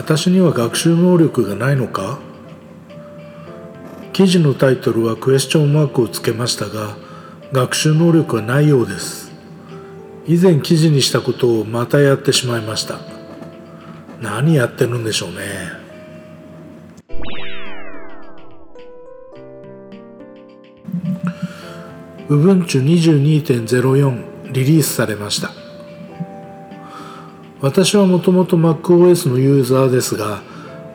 私には学習能力がないのか？記事のタイトルはクエスチョンマークをつけましたが学習能力はないようです。以前記事にしたことをまたやってしまいました。何やってるんでしょうね。Ubuntu22.04 リリースされました。私はもともと MacOS のユーザーですが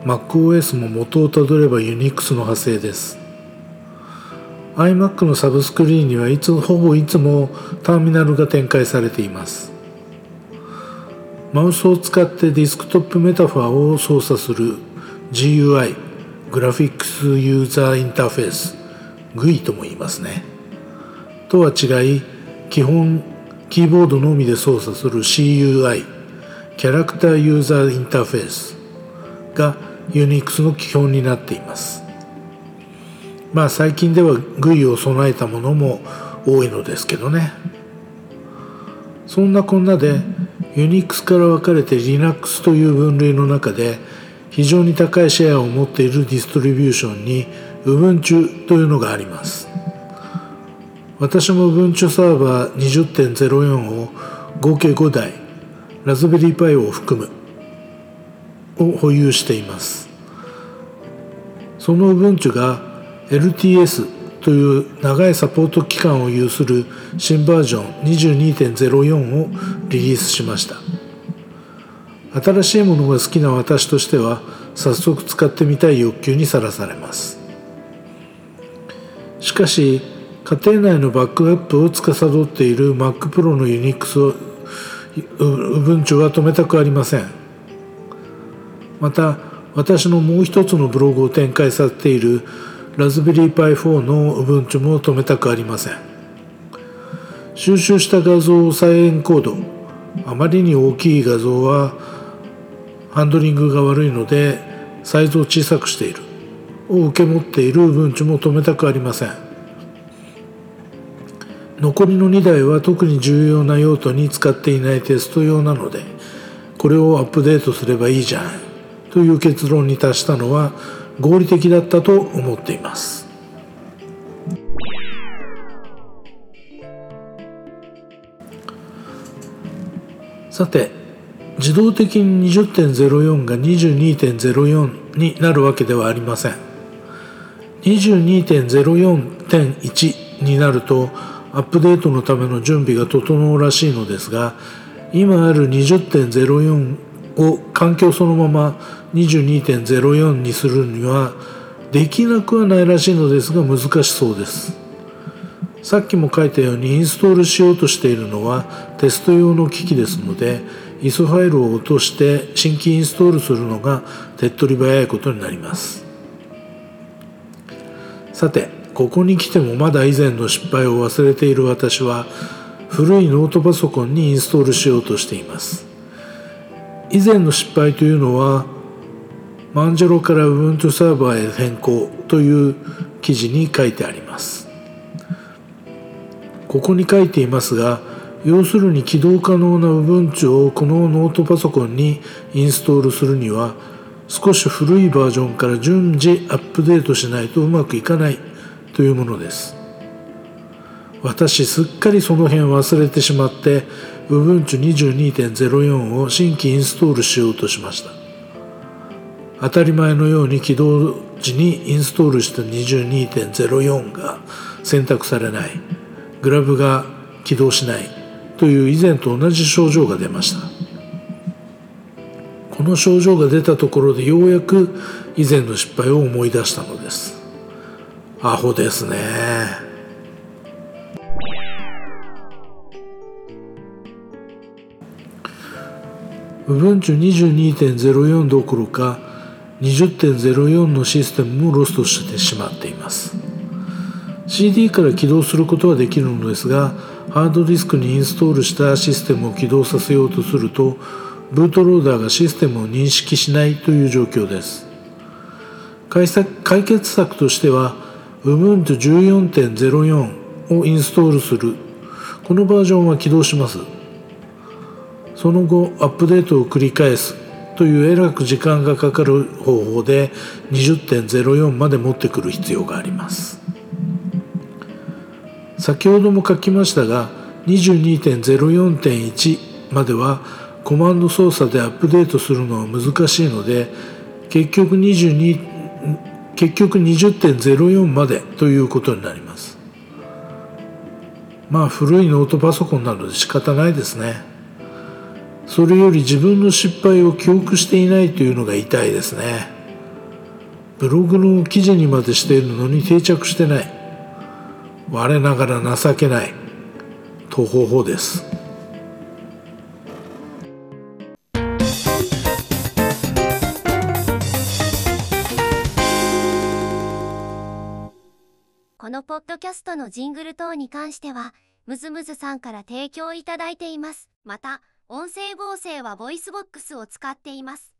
MacOS も元をたどれば Unix の派生です。iMac のサブスクリーンにはいつほぼいつもターミナルが展開されています。マウスを使ってディスクトップメタファーを操作する GUI グラフィックスユーザーインターフェース GUI とも言いますね。とは違い基本キーボードのみで操作する CUI キャラクターユーザーインターフェースが Unix の基本になっています。まあ最近では GUI を備えたものも多いのですけどね。そんなこんなで Unix から分かれて Linux という分類の中で非常に高いシェアを持っているディストリビューションに Ubuntu というのがあります。私も文書サーバー20.04を合計5台ラズベリーパイを含むを保有しています。その Ubuntu が LTS という長いサポート期間を有する新バージョン22.04をリリースしました。新しいものが好きな私としては早速使ってみたい欲求にさらされます。しかし家庭内のバックアップを司っている Mac Pro の Unix を Ubuntu は止めたくありません。また私のもう一つのブログを展開させているラズベリーパイ4の Ubuntu も止めたくありません。収集した画像を再エンコード。あまりに大きい画像はハンドリングが悪いのでサイズを小さくしている。を受け持っている Ubuntu も止めたくありません。残りの2台は特に重要な用途に使っていないテスト用なのでこれをアップデートすればいいじゃんという結論に達したのは合理的だったと思っています。さて自動的に20.04が22.04になるわけではありません。22.04.1になるとアップデートのための準備が整うらしいのですが今ある20.04を環境そのまま22.04にするにはできなくはないらしいのですが難しそうです。さっきも書いたようにインストールしようとしているのはテスト用の機器ですので ISO ファイルを落として新規インストールするのが手っ取り早いことになります。さてここに来てもまだ以前の失敗を忘れている私は古いノートパソコンにインストールしようとしています。以前の失敗というのはマンジェロから Ubuntu サーバーへ変更という記事に書いてあります。ここに書いていますが要するに起動可能な Ubuntu をこのノートパソコンにインストールするには少し古いバージョンから順次アップデートしないとうまくいかない。というものです。私すっかりその辺忘れてしまって Ubuntu22.04 を新規インストールしようとしました。当たり前のように起動時にインストールした22.04が選択されない。グラブが起動しない。という以前と同じ症状が出ました。この症状が出たところでようやく以前の失敗を思い出したのです。アホですね。部分中22.04どころか20.04のシステムもロストしてしまっています。CD から起動することはできるのですがハードディスクにインストールしたシステムを起動させようとするとブートローダーがシステムを認識しないという状況です。解決策としては Ubuntu 14.04をインストールする。このバージョンは起動します。その後アップデートを繰り返す。というえらく時間がかかる方法で20.04まで持ってくる必要があります。先ほども書きましたが22.04.1まではコマンド操作でアップデートするのは難しいので結局22結局20.04までということになります。まあ古いノートパソコンなので仕方ないですね。それより自分の失敗を記憶していないというのが痛いですね。ブログの記事にまでしているのに定着してない。我ながら情けない。と方法です。このポッドキャストのジングル等に関しては、 MusMus さんから提供いただいています。また、音声合成は VOICEVOX を使っています。